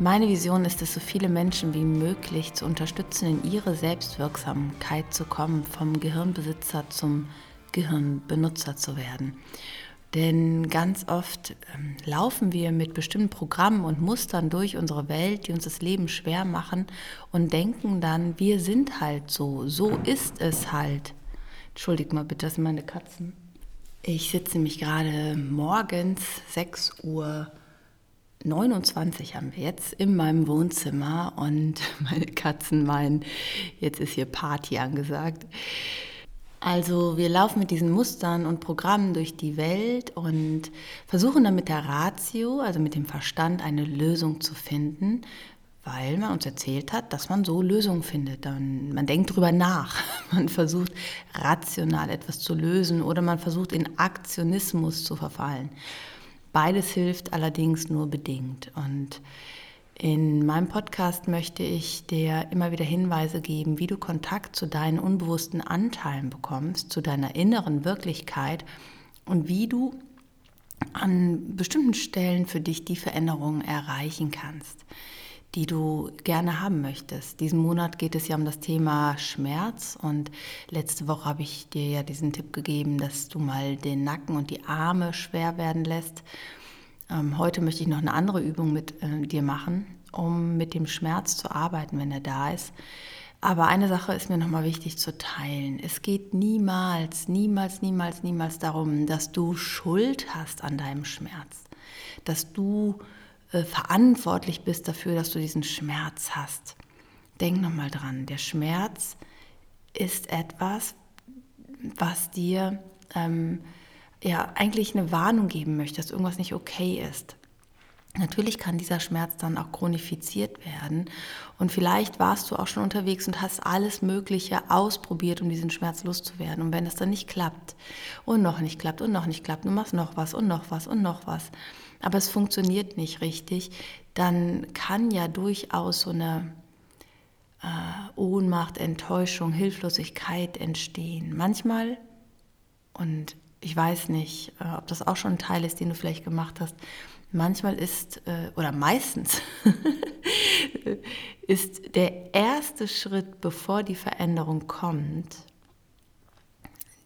meine Vision ist es, so viele Menschen wie möglich zu unterstützen, in ihre Selbstwirksamkeit zu kommen, vom Gehirnbesitzer zum Gehirnbenutzer zu werden. Denn ganz oft ähm, laufen wir mit bestimmten Programmen und Mustern durch unsere Welt, die uns das Leben schwer machen und denken dann, wir sind halt so, so ist es halt. Entschuldigt mal bitte, das sind meine Katzen. Ich sitze nämlich gerade morgens 6 Uhr 29 haben wir jetzt in meinem Wohnzimmer und meine Katzen meinen, jetzt ist hier Party angesagt. Also wir laufen mit diesen Mustern und Programmen durch die Welt und versuchen dann mit der Ratio, also mit dem Verstand, eine Lösung zu finden, weil man uns erzählt hat, dass man so Lösungen findet. Dann, man denkt darüber nach, man versucht rational etwas zu lösen oder man versucht in Aktionismus zu verfallen. Beides hilft allerdings nur bedingt. Und in meinem Podcast möchte ich dir immer wieder Hinweise geben, wie du Kontakt zu deinen unbewussten Anteilen bekommst, zu deiner inneren Wirklichkeit und wie du an bestimmten Stellen für dich die Veränderungen erreichen kannst die du gerne haben möchtest. Diesen Monat geht es ja um das Thema Schmerz und letzte Woche habe ich dir ja diesen Tipp gegeben, dass du mal den Nacken und die Arme schwer werden lässt. Ähm, heute möchte ich noch eine andere Übung mit äh, dir machen, um mit dem Schmerz zu arbeiten, wenn er da ist. Aber eine Sache ist mir nochmal wichtig zu teilen. Es geht niemals, niemals, niemals, niemals darum, dass du Schuld hast an deinem Schmerz. Dass du äh, verantwortlich bist dafür, dass du diesen Schmerz hast. Denk nochmal dran, der Schmerz ist etwas, was dir ähm, ja eigentlich eine Warnung geben möchte, dass irgendwas nicht okay ist. Natürlich kann dieser Schmerz dann auch chronifiziert werden. Und vielleicht warst du auch schon unterwegs und hast alles Mögliche ausprobiert, um diesen Schmerz loszuwerden. Und wenn es dann nicht klappt und noch nicht klappt und noch nicht klappt, du machst noch was und noch was und noch was, aber es funktioniert nicht richtig, dann kann ja durchaus so eine äh, Ohnmacht, Enttäuschung, Hilflosigkeit entstehen. Manchmal, und ich weiß nicht, äh, ob das auch schon ein Teil ist, den du vielleicht gemacht hast, manchmal ist, äh, oder meistens, ist der erste Schritt, bevor die Veränderung kommt,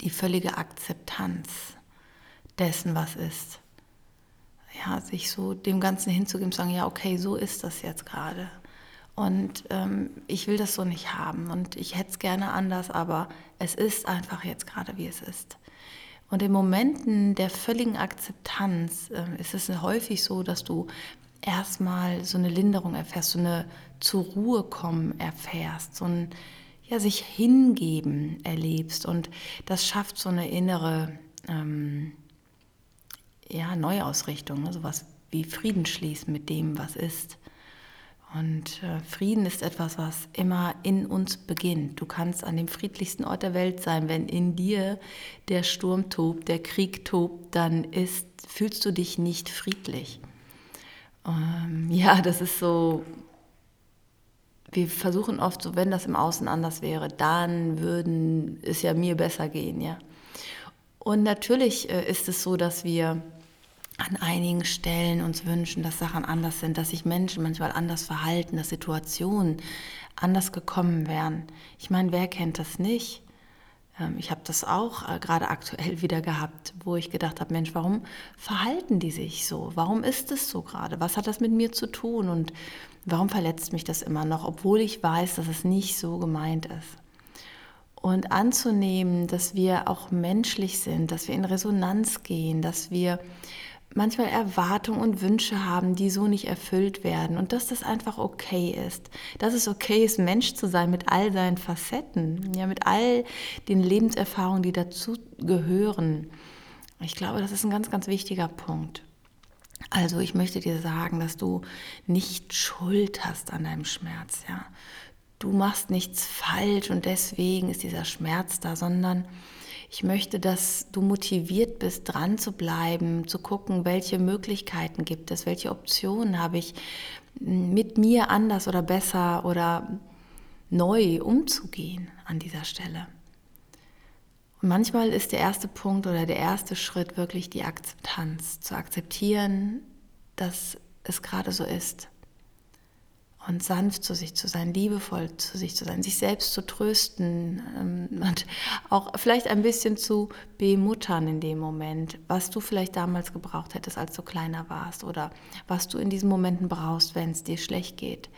die völlige Akzeptanz dessen, was ist ja, sich so dem Ganzen hinzugeben, sagen, ja, okay, so ist das jetzt gerade. Und ähm, ich will das so nicht haben und ich hätte es gerne anders, aber es ist einfach jetzt gerade, wie es ist. Und in Momenten der völligen Akzeptanz äh, ist es häufig so, dass du erstmal so eine Linderung erfährst, so eine zur Ruhe kommen erfährst, so ein ja, sich hingeben erlebst. Und das schafft so eine innere ähm, ja, Neuausrichtung, ne? sowas wie Frieden schließen mit dem, was ist. Und äh, Frieden ist etwas, was immer in uns beginnt. Du kannst an dem friedlichsten Ort der Welt sein, wenn in dir der Sturm tobt, der Krieg tobt, dann ist, fühlst du dich nicht friedlich. Ähm, ja, das ist so, wir versuchen oft so, wenn das im Außen anders wäre, dann würden es ja mir besser gehen, ja. Und natürlich äh, ist es so, dass wir an einigen Stellen uns wünschen, dass Sachen anders sind, dass sich Menschen manchmal anders verhalten, dass Situationen anders gekommen wären. Ich meine, wer kennt das nicht? Ähm, ich habe das auch äh, gerade aktuell wieder gehabt, wo ich gedacht habe, Mensch, warum verhalten die sich so? Warum ist es so gerade? Was hat das mit mir zu tun? Und warum verletzt mich das immer noch, obwohl ich weiß, dass es nicht so gemeint ist? Und anzunehmen, dass wir auch menschlich sind, dass wir in Resonanz gehen, dass wir manchmal Erwartungen und Wünsche haben, die so nicht erfüllt werden und dass das einfach okay ist. Dass es okay ist, Mensch zu sein mit all seinen Facetten, ja, mit all den Lebenserfahrungen, die dazu gehören. Ich glaube, das ist ein ganz, ganz wichtiger Punkt. Also ich möchte dir sagen, dass du nicht Schuld hast an deinem Schmerz, ja. du machst nichts falsch und deswegen ist dieser Schmerz da, sondern ich möchte, dass du motiviert bist, dran zu bleiben, zu gucken, welche Möglichkeiten gibt es, welche Optionen habe ich, mit mir anders oder besser oder neu umzugehen an dieser Stelle. Und manchmal ist der erste Punkt oder der erste Schritt wirklich die Akzeptanz, zu akzeptieren, dass es gerade so ist. Und sanft zu sich zu sein, liebevoll zu sich zu sein, sich selbst zu trösten ähm, und auch vielleicht ein bisschen zu bemuttern in dem Moment, was du vielleicht damals gebraucht hättest, als du kleiner warst oder was du in diesen Momenten brauchst, wenn es dir schlecht geht.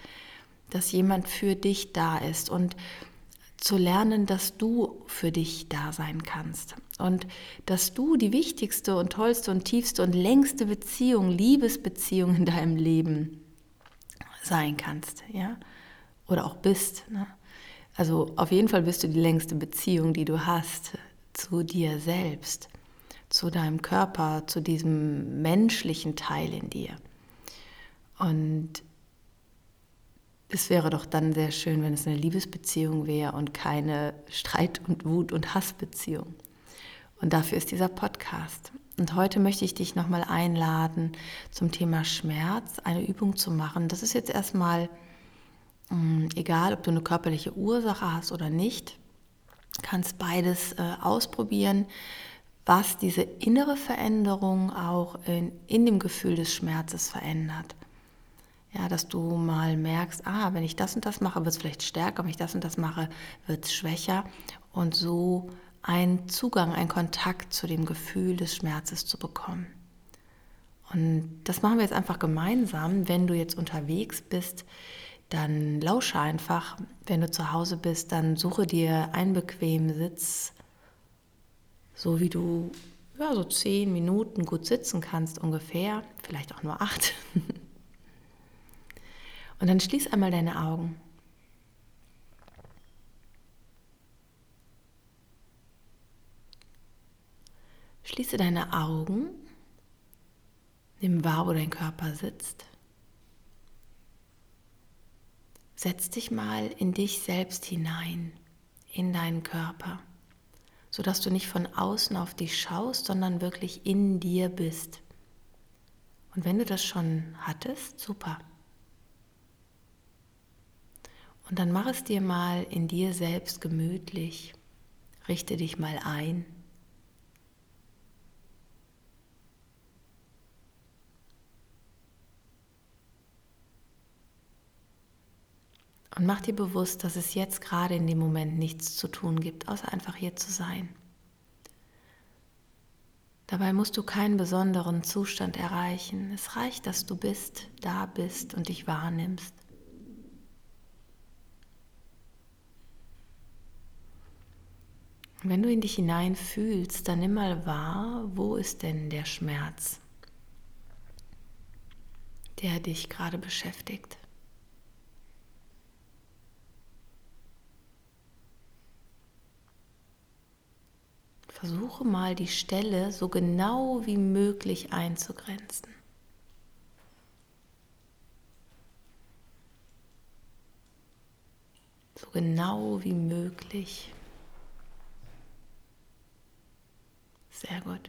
Dass jemand für dich da ist und zu lernen, dass du für dich da sein kannst und dass du die wichtigste und tollste und tiefste und längste Beziehung, Liebesbeziehung in deinem Leben sein kannst, ja, oder auch bist. Ne? Also auf jeden Fall bist du die längste Beziehung, die du hast zu dir selbst, zu deinem Körper, zu diesem menschlichen Teil in dir. Und es wäre doch dann sehr schön, wenn es eine Liebesbeziehung wäre und keine Streit- und Wut- und Hassbeziehung. Und dafür ist dieser Podcast. Und heute möchte ich dich nochmal einladen, zum Thema Schmerz eine Übung zu machen. Das ist jetzt erstmal mm, egal, ob du eine körperliche Ursache hast oder nicht. Kannst beides äh, ausprobieren, was diese innere Veränderung auch in, in dem Gefühl des Schmerzes verändert. Ja, dass du mal merkst, ah, wenn ich das und das mache, wird es vielleicht stärker, wenn ich das und das mache, wird es schwächer. Und so einen Zugang, einen Kontakt zu dem Gefühl des Schmerzes zu bekommen. Und das machen wir jetzt einfach gemeinsam. Wenn du jetzt unterwegs bist, dann lausche einfach. Wenn du zu Hause bist, dann suche dir einen bequemen Sitz, so wie du ja, so zehn Minuten gut sitzen kannst ungefähr, vielleicht auch nur acht. Und dann schließ einmal deine Augen. Schließe deine Augen, nimm wahr, wo dein Körper sitzt. Setz dich mal in dich selbst hinein, in deinen Körper, sodass du nicht von außen auf dich schaust, sondern wirklich in dir bist. Und wenn du das schon hattest, super. Und dann mach es dir mal in dir selbst gemütlich. Richte dich mal ein. Und mach dir bewusst, dass es jetzt gerade in dem Moment nichts zu tun gibt, außer einfach hier zu sein. Dabei musst du keinen besonderen Zustand erreichen. Es reicht, dass du bist, da bist und dich wahrnimmst. Wenn du in dich hinein fühlst, dann nimm mal wahr, wo ist denn der Schmerz, der dich gerade beschäftigt. Versuche mal die Stelle so genau wie möglich einzugrenzen. So genau wie möglich. Sehr gut.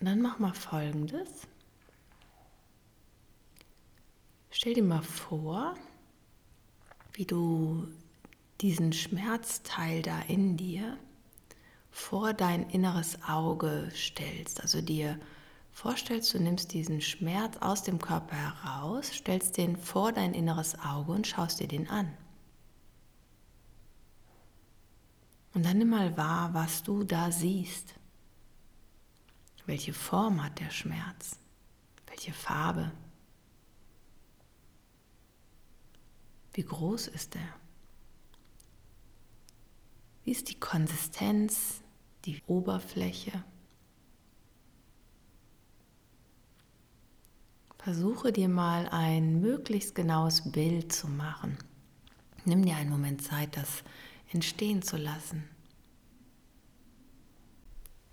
Und dann mach mal Folgendes. Stell dir mal vor, wie du diesen Schmerzteil da in dir vor dein inneres Auge stellst. Also dir vorstellst, du nimmst diesen Schmerz aus dem Körper heraus, stellst den vor dein inneres Auge und schaust dir den an. Und dann nimm mal wahr, was du da siehst. Welche Form hat der Schmerz? Welche Farbe? Wie groß ist er? Wie ist die Konsistenz, die Oberfläche? Versuche dir mal ein möglichst genaues Bild zu machen. Nimm dir einen Moment Zeit, das entstehen zu lassen.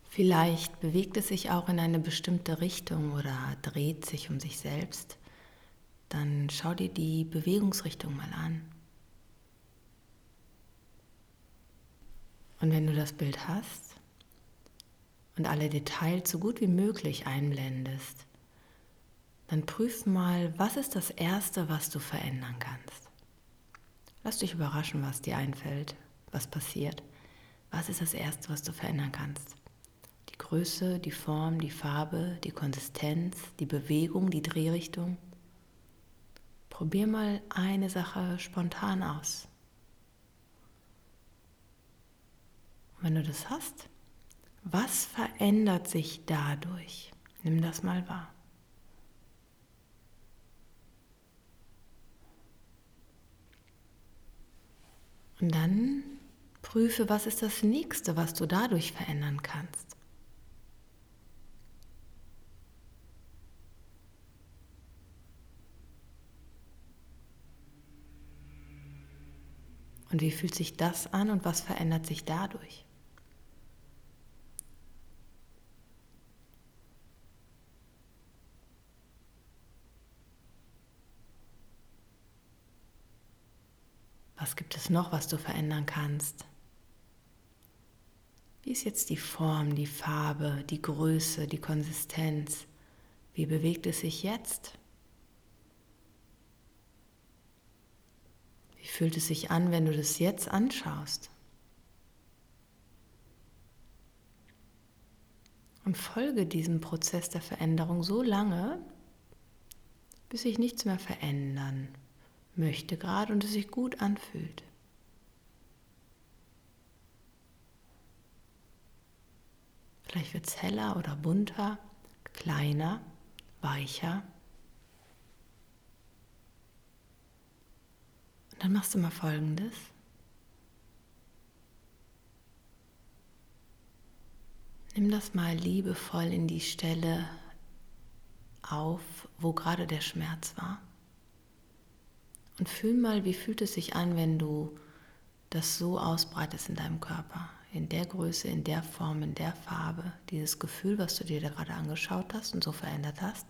Vielleicht bewegt es sich auch in eine bestimmte Richtung oder dreht sich um sich selbst. dann schau dir die Bewegungsrichtung mal an. Und wenn du das Bild hast und alle Details so gut wie möglich einblendest, dann prüf mal, was ist das Erste, was du verändern kannst. Lass dich überraschen, was dir einfällt, was passiert. Was ist das Erste, was du verändern kannst? Die Größe, die Form, die Farbe, die Konsistenz, die Bewegung, die Drehrichtung. Probier mal eine Sache spontan aus. Und wenn du das hast, was verändert sich dadurch? Nimm das mal wahr. Und dann prüfe, was ist das nächste, was du dadurch verändern kannst. Und wie fühlt sich das an und was verändert sich dadurch? Was gibt es noch, was du verändern kannst? Wie ist jetzt die Form, die Farbe, die Größe, die Konsistenz? Wie bewegt es sich jetzt? Wie fühlt es sich an, wenn du das jetzt anschaust? Und folge diesem Prozess der Veränderung so lange, bis sich nichts mehr verändern möchte gerade und es sich gut anfühlt. Vielleicht wird es heller oder bunter, kleiner, weicher. Und dann machst du mal Folgendes. Nimm das mal liebevoll in die Stelle auf, wo gerade der Schmerz war. Und fühl mal, wie fühlt es sich an, wenn du das so ausbreitest in deinem Körper, in der Größe, in der Form, in der Farbe, dieses Gefühl, was du dir da gerade angeschaut hast und so verändert hast,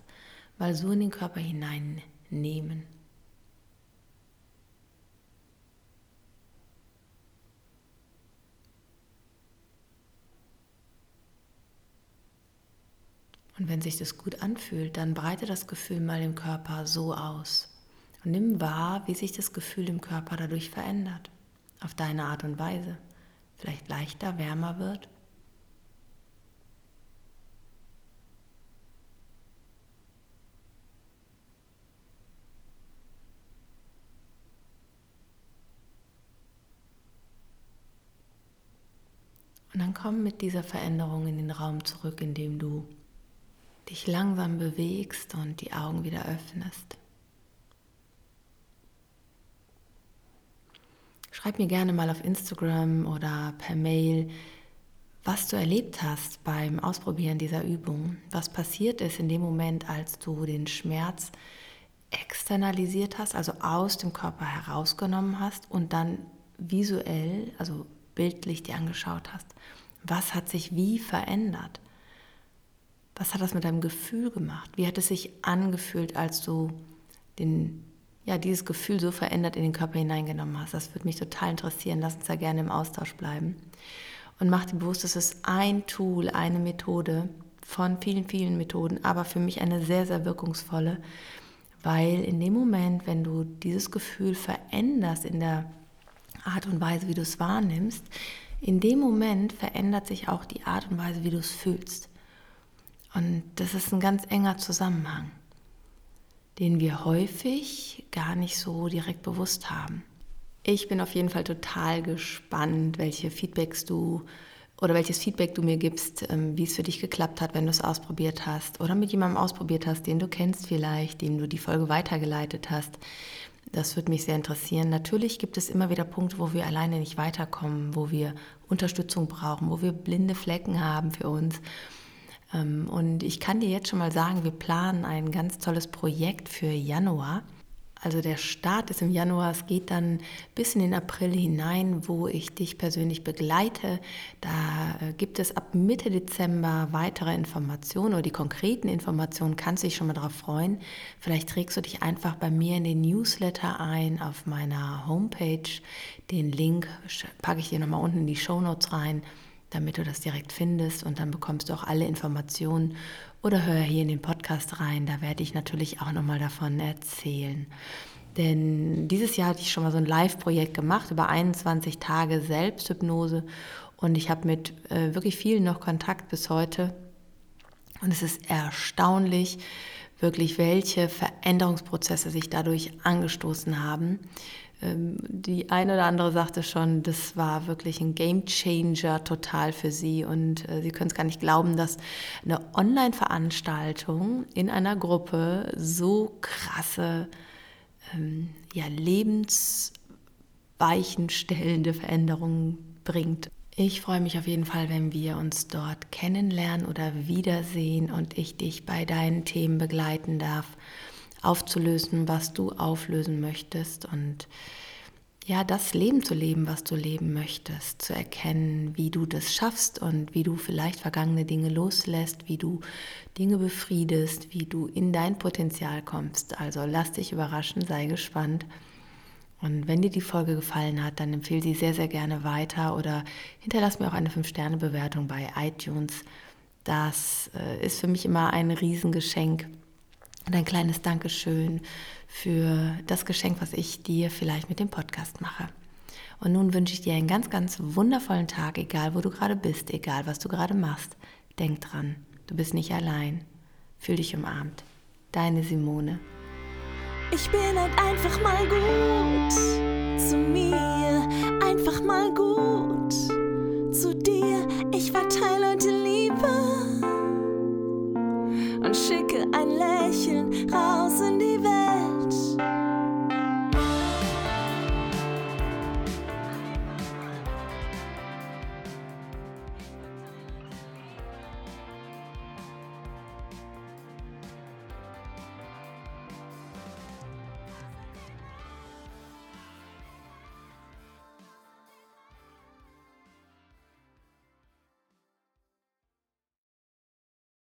mal so in den Körper hineinnehmen. Und wenn sich das gut anfühlt, dann breite das Gefühl mal im Körper so aus. Und nimm wahr, wie sich das Gefühl im Körper dadurch verändert, auf deine Art und Weise. Vielleicht leichter, wärmer wird. Und dann komm mit dieser Veränderung in den Raum zurück, in dem du dich langsam bewegst und die Augen wieder öffnest. Schreib mir gerne mal auf Instagram oder per Mail, was du erlebt hast beim Ausprobieren dieser Übung. Was passiert ist in dem Moment, als du den Schmerz externalisiert hast, also aus dem Körper herausgenommen hast und dann visuell, also bildlich dir angeschaut hast. Was hat sich wie verändert? Was hat das mit deinem Gefühl gemacht? Wie hat es sich angefühlt, als du den ja, dieses Gefühl so verändert in den Körper hineingenommen hast. Das würde mich total interessieren. Lass uns da gerne im Austausch bleiben. Und mach dir bewusst, es ist ein Tool, eine Methode von vielen, vielen Methoden, aber für mich eine sehr, sehr wirkungsvolle, weil in dem Moment, wenn du dieses Gefühl veränderst in der Art und Weise, wie du es wahrnimmst, in dem Moment verändert sich auch die Art und Weise, wie du es fühlst. Und das ist ein ganz enger Zusammenhang den wir häufig gar nicht so direkt bewusst haben. Ich bin auf jeden Fall total gespannt, welche Feedbacks du oder welches Feedback du mir gibst, ähm, wie es für dich geklappt hat, wenn du es ausprobiert hast oder mit jemandem ausprobiert hast, den du kennst vielleicht, dem du die Folge weitergeleitet hast. Das würde mich sehr interessieren. Natürlich gibt es immer wieder Punkte, wo wir alleine nicht weiterkommen, wo wir Unterstützung brauchen, wo wir blinde Flecken haben für uns und ich kann dir jetzt schon mal sagen, wir planen ein ganz tolles Projekt für Januar. Also der Start ist im Januar, es geht dann bis in den April hinein, wo ich dich persönlich begleite. Da äh, gibt es ab Mitte Dezember weitere Informationen oder die konkreten Informationen, kannst du dich schon mal darauf freuen. Vielleicht trägst du dich einfach bei mir in den Newsletter ein auf meiner Homepage. Den Link packe ich dir nochmal unten in die Show Notes rein, damit du das direkt findest und dann bekommst du auch alle Informationen oder hör hier in den Podcast rein, da werde ich natürlich auch nochmal davon erzählen. Denn dieses Jahr hatte ich schon mal so ein Live-Projekt gemacht über 21 Tage Selbsthypnose und ich habe mit äh, wirklich vielen noch Kontakt bis heute. Und es ist erstaunlich, wirklich welche Veränderungsprozesse sich dadurch angestoßen haben. Ähm, die eine oder andere sagte schon, das war wirklich ein Game Changer total für sie und äh, sie können es gar nicht glauben, dass eine Online-Veranstaltung in einer Gruppe so krasse, ähm, ja, lebensweichenstellende Veränderungen bringt. Ich freue mich auf jeden Fall, wenn wir uns dort kennenlernen oder wiedersehen und ich dich bei deinen Themen begleiten darf aufzulösen, was du auflösen möchtest und ja, das Leben zu leben, was du leben möchtest, zu erkennen, wie du das schaffst und wie du vielleicht vergangene Dinge loslässt, wie du Dinge befriedest, wie du in dein Potenzial kommst. Also lass dich überraschen, sei gespannt. Und wenn dir die Folge gefallen hat, dann empfehle sie sehr, sehr gerne weiter oder hinterlass mir auch eine 5-Sterne-Bewertung bei iTunes. Das äh, ist für mich immer ein Riesengeschenk und ein kleines Dankeschön für das Geschenk, was ich dir vielleicht mit dem Podcast mache. Und nun wünsche ich dir einen ganz, ganz wundervollen Tag, egal wo du gerade bist, egal was du gerade machst. Denk dran, du bist nicht allein. Fühl dich umarmt. Deine Simone. Ich bin halt einfach mal gut zu mir, einfach mal gut zu dir. Ich war